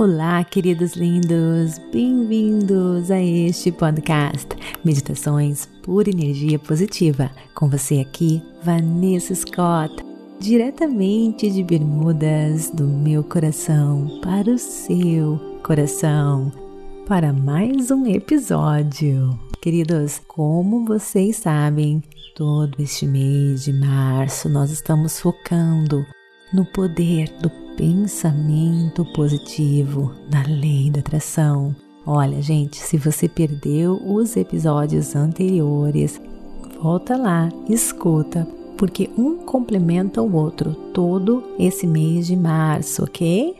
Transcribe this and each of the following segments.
Olá, queridos lindos, bem-vindos a este podcast Meditações por Energia Positiva. Com você aqui, Vanessa Scott, diretamente de Bermudas, do meu coração para o seu coração, para mais um episódio. Queridos, como vocês sabem, todo este mês de março nós estamos focando no poder do pensamento positivo, na lei da atração. Olha, gente, se você perdeu os episódios anteriores, volta lá, escuta, porque um complementa o outro todo esse mês de março, ok?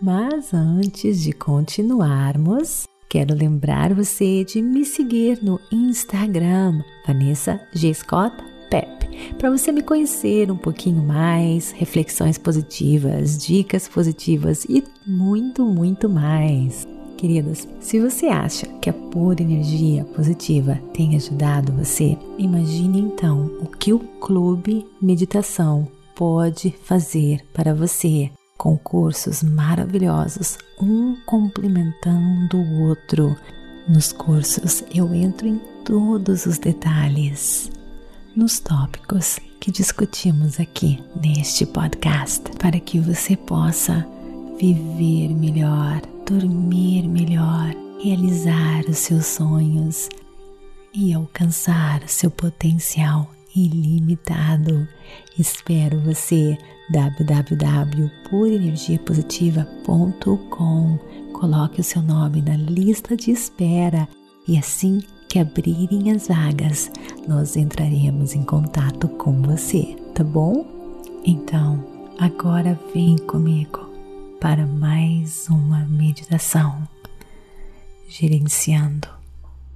Mas antes de continuarmos, quero lembrar você de me seguir no Instagram, Vanessa G. Scott Para você me conhecer um pouquinho mais, reflexões positivas, dicas positivas e muito, muito mais. Queridas, se você acha que a pura energia positiva tem ajudado você, imagine então o que o Clube Meditação pode fazer para você com cursos maravilhosos, um complementando o outro. Nos cursos eu entro em todos os detalhes nos tópicos que discutimos aqui neste podcast, para que você possa viver melhor, dormir melhor, realizar os seus sonhos e alcançar seu potencial ilimitado. Espero você www.purenergiapositiva.com. Coloque o seu nome na lista de espera e assim que abrirem as vagas, nós entraremos em contato com você, tá bom? Então, agora vem comigo para mais uma meditação, gerenciando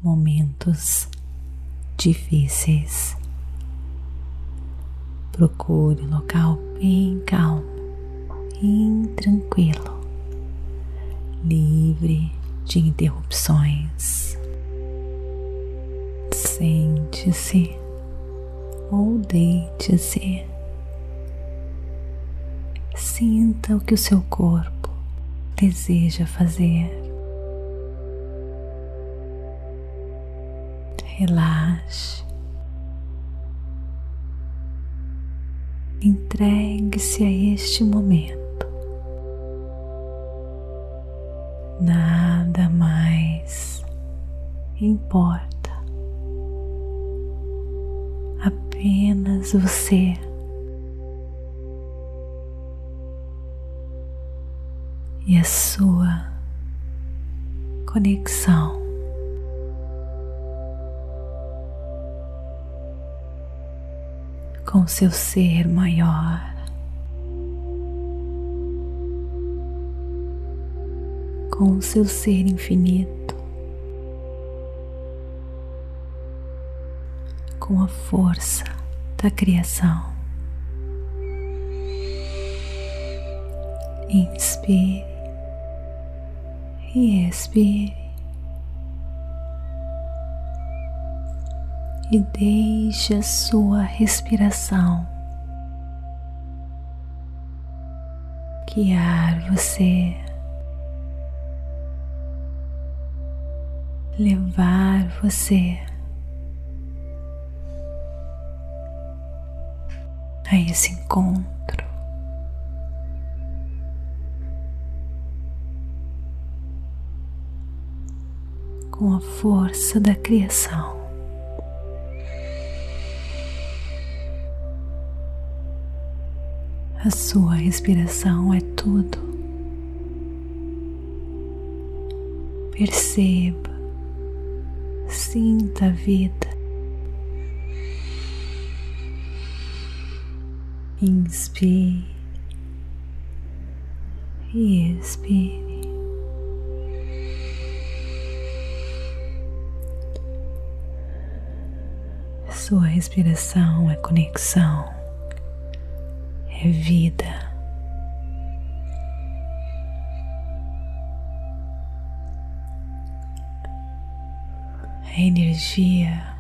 momentos difíceis. Procure um local bem calmo e tranquilo, livre de interrupções. Sente-se ou deite-se. Sinta o que o seu corpo deseja fazer. Relaxe. Entregue-se a este momento. Nada mais importa. Apenas você. E a sua conexão com seu ser maior. Com seu ser infinito. Com a força da criação. Inspire e expire. E deixe a sua respiração guiar você, levar você a esse encontro. Com a força da criação. A sua respiração é tudo. Perceba, sinta a vida. Inspire e expire. Sua respiração é conexão, é vida. É energia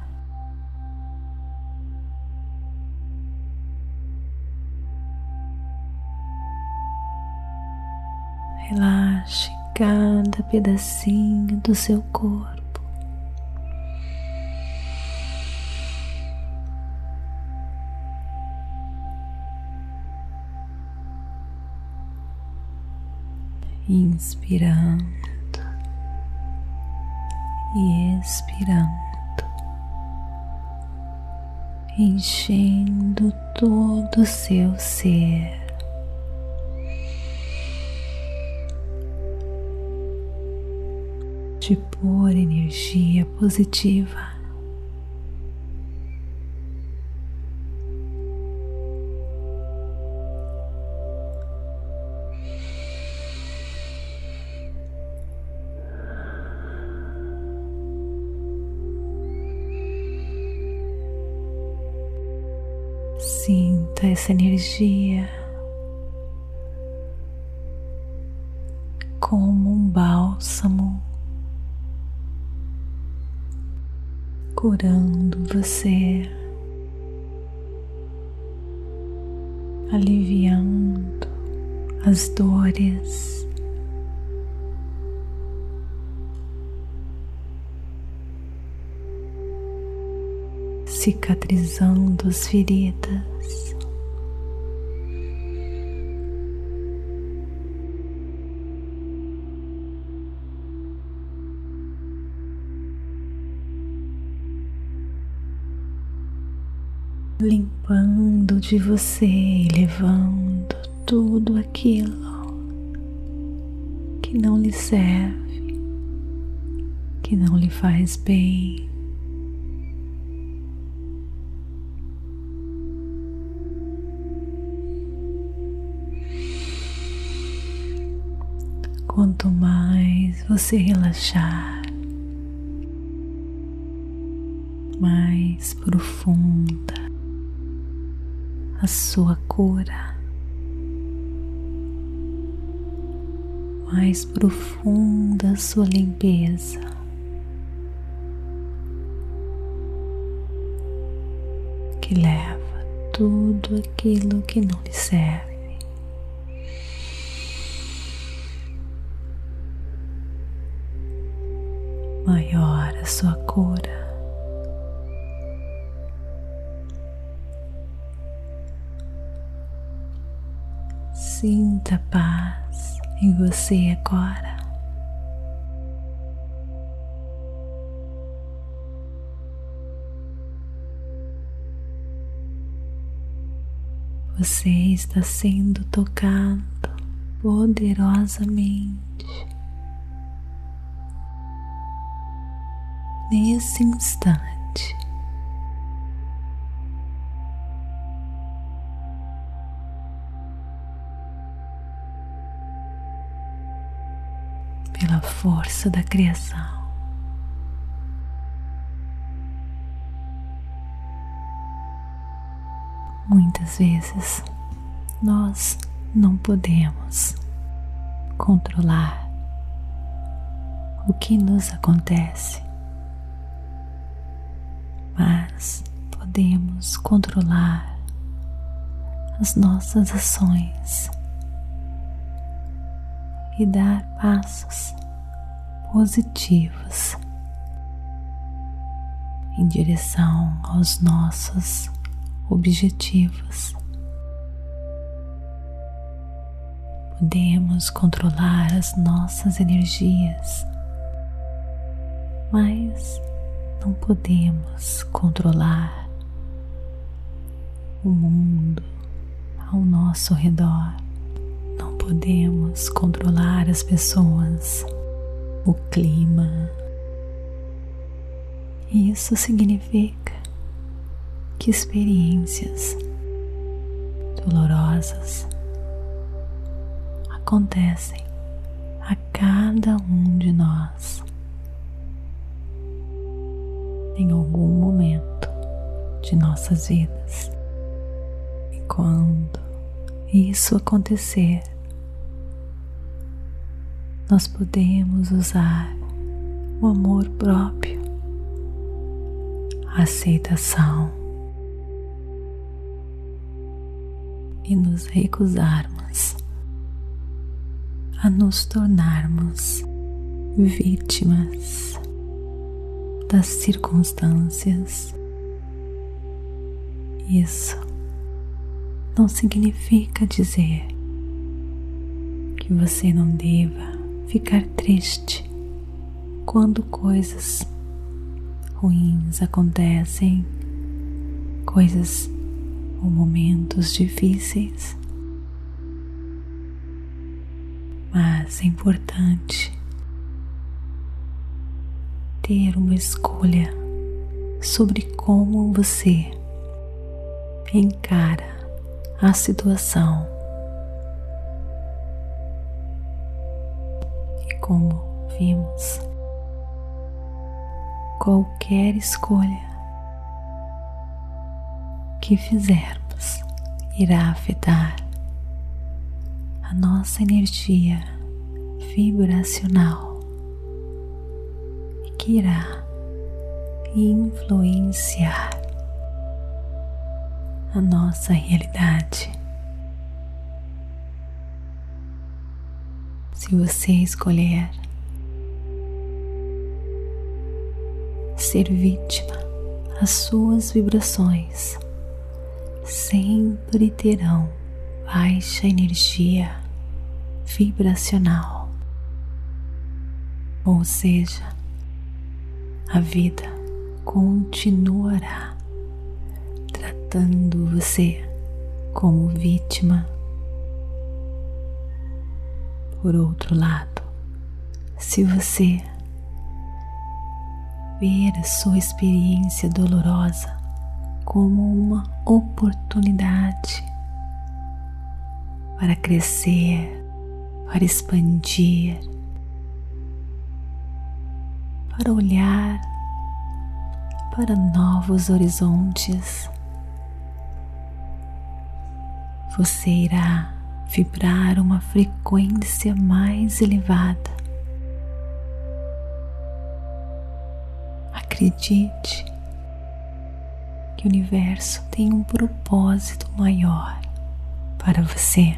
cada pedacinho do seu corpo. Inspirando e expirando enchendo todo o seu ser. De pura energia positiva. Sinta essa energia curando você, aliviando as dores. cicatrizando as feridas. Limpando de você e levando tudo aquilo que não lhe serve, que não lhe faz bem. Quanto mais você relaxar, mais profunda a sua cura, mais profunda a sua limpeza. Que leva tudo aquilo que não lhe serve maior a sua cura. Sinta paz em você agora. Você está sendo tocado poderosamente nesse instante. Força da criação. Muitas vezes nós não podemos controlar o que nos acontece mas podemos controlar as nossas ações e dar passos positivos em direção aos nossos objetivos. Podemos controlar as nossas energias, mas não podemos controlar o mundo ao nosso redor, não podemos controlar as pessoas, o clima. Isso significa que experiências dolorosas acontecem a cada um de nós em algum momento de nossas vidas. E quando isso acontecer, nós podemos usar o amor próprio, a aceitação e nos recusarmos a nos tornarmos vítimas das circunstâncias. Isso não significa dizer que você não deva ficar triste quando coisas ruins acontecem, coisas ou momentos difíceis. Mas é importante ter uma escolha sobre como você encara a situação como vimos qualquer escolha que fizermos irá afetar a nossa energia vibracional e que irá influenciar a nossa realidade. Se você escolher ser vítima, as suas vibrações sempre terão baixa energia vibracional. Ou seja, a vida continuará tratando você como vítima. Por outro lado, se você ver a sua experiência dolorosa como uma oportunidade para crescer, para expandir, para olhar para novos horizontes. Você irá vibrar uma frequência mais elevada. Acredite que o universo tem um propósito maior para você.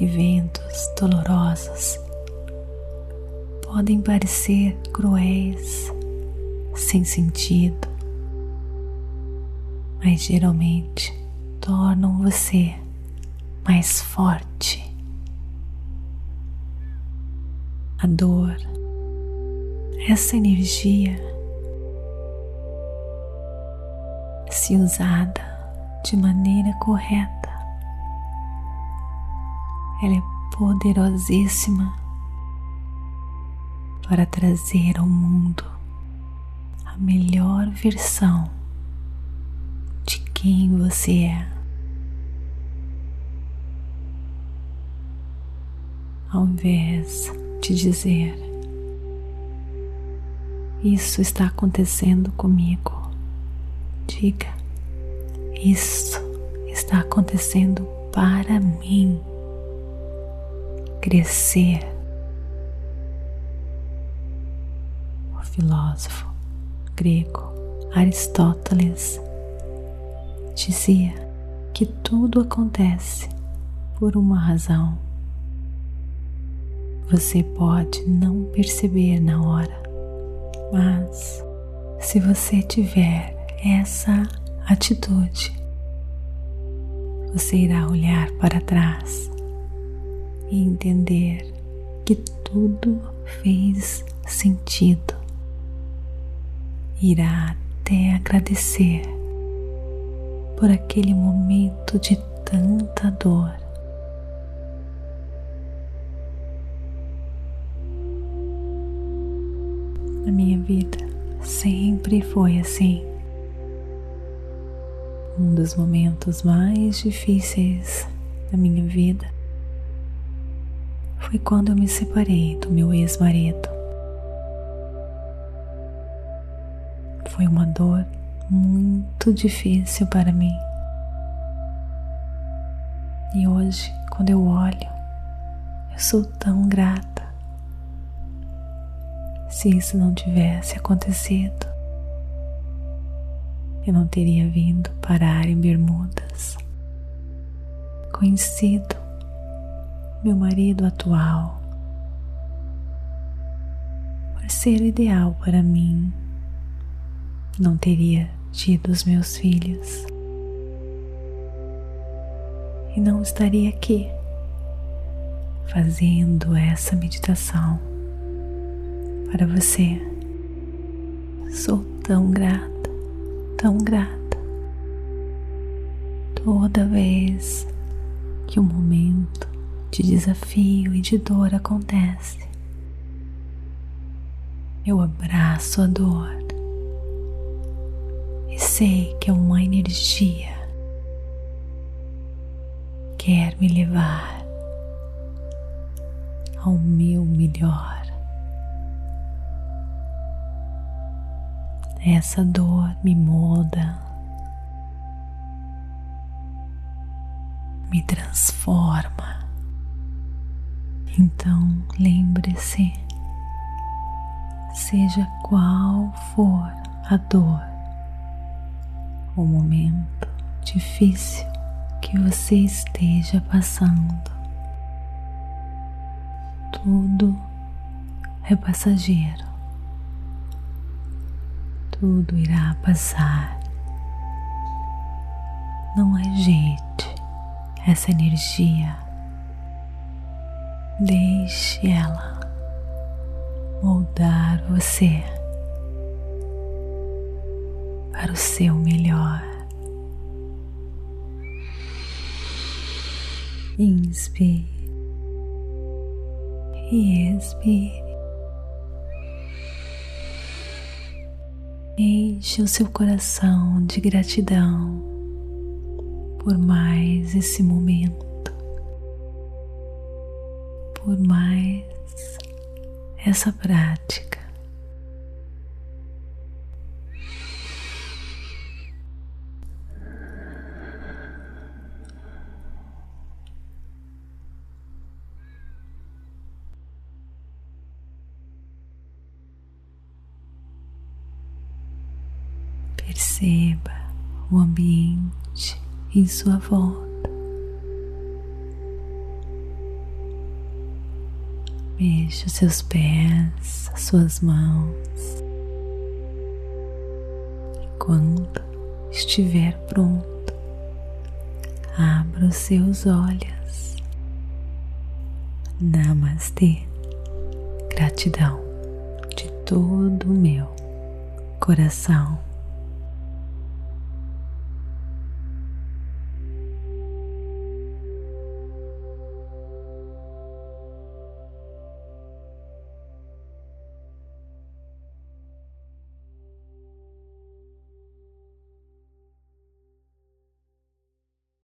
Eventos dolorosos podem parecer cruéis, sem sentido, mas geralmente tornam você mais forte. A dor, essa energia se usada de maneira correta, ela é poderosíssima para trazer ao mundo a melhor versão de quem você é. Ao invés de dizer, isso está acontecendo comigo diga: Isso está acontecendo para mim. Crescer. O filósofo grego Aristóteles dizia que tudo acontece por uma razão. Você pode não perceber na hora, mas se você tiver essa atitude, você irá olhar para trás e entender que tudo fez sentido. Irá até agradecer por aquele momento de tanta dor. Na minha vida sempre foi assim um dos momentos mais difíceis da minha vida foi quando eu me separei do meu ex-marido. Foi uma dor muito difícil para mim. E hoje, quando eu olho, eu sou tão grata. Se isso não tivesse acontecido, eu não teria vindo parar em Bermudas, conhecido meu marido atual, por ser o ideal para mim, não teria tido os meus filhos. E não estaria aqui fazendo essa meditação para você. Sou tão grata, tão grata. Toda vez que um momento de desafio e de dor acontece, eu abraço a dor e sei que é uma energia quer me levar ao meu melhor. Essa dor me molda, me transforma. Então lembre-se, seja qual for a dor, o momento difícil que você esteja passando, tudo é passageiro, tudo irá passar. Não rejeite essa energia, deixe ela moldar você para o seu melhor. Inspire e expire. Enche o seu coração de gratidão por mais esse momento, por mais essa prática. Em sua volta. Mexa os seus pés, as suas mãos. E quando estiver pronto, abra os seus olhos. Namastê. Gratidão de todo o meu coração.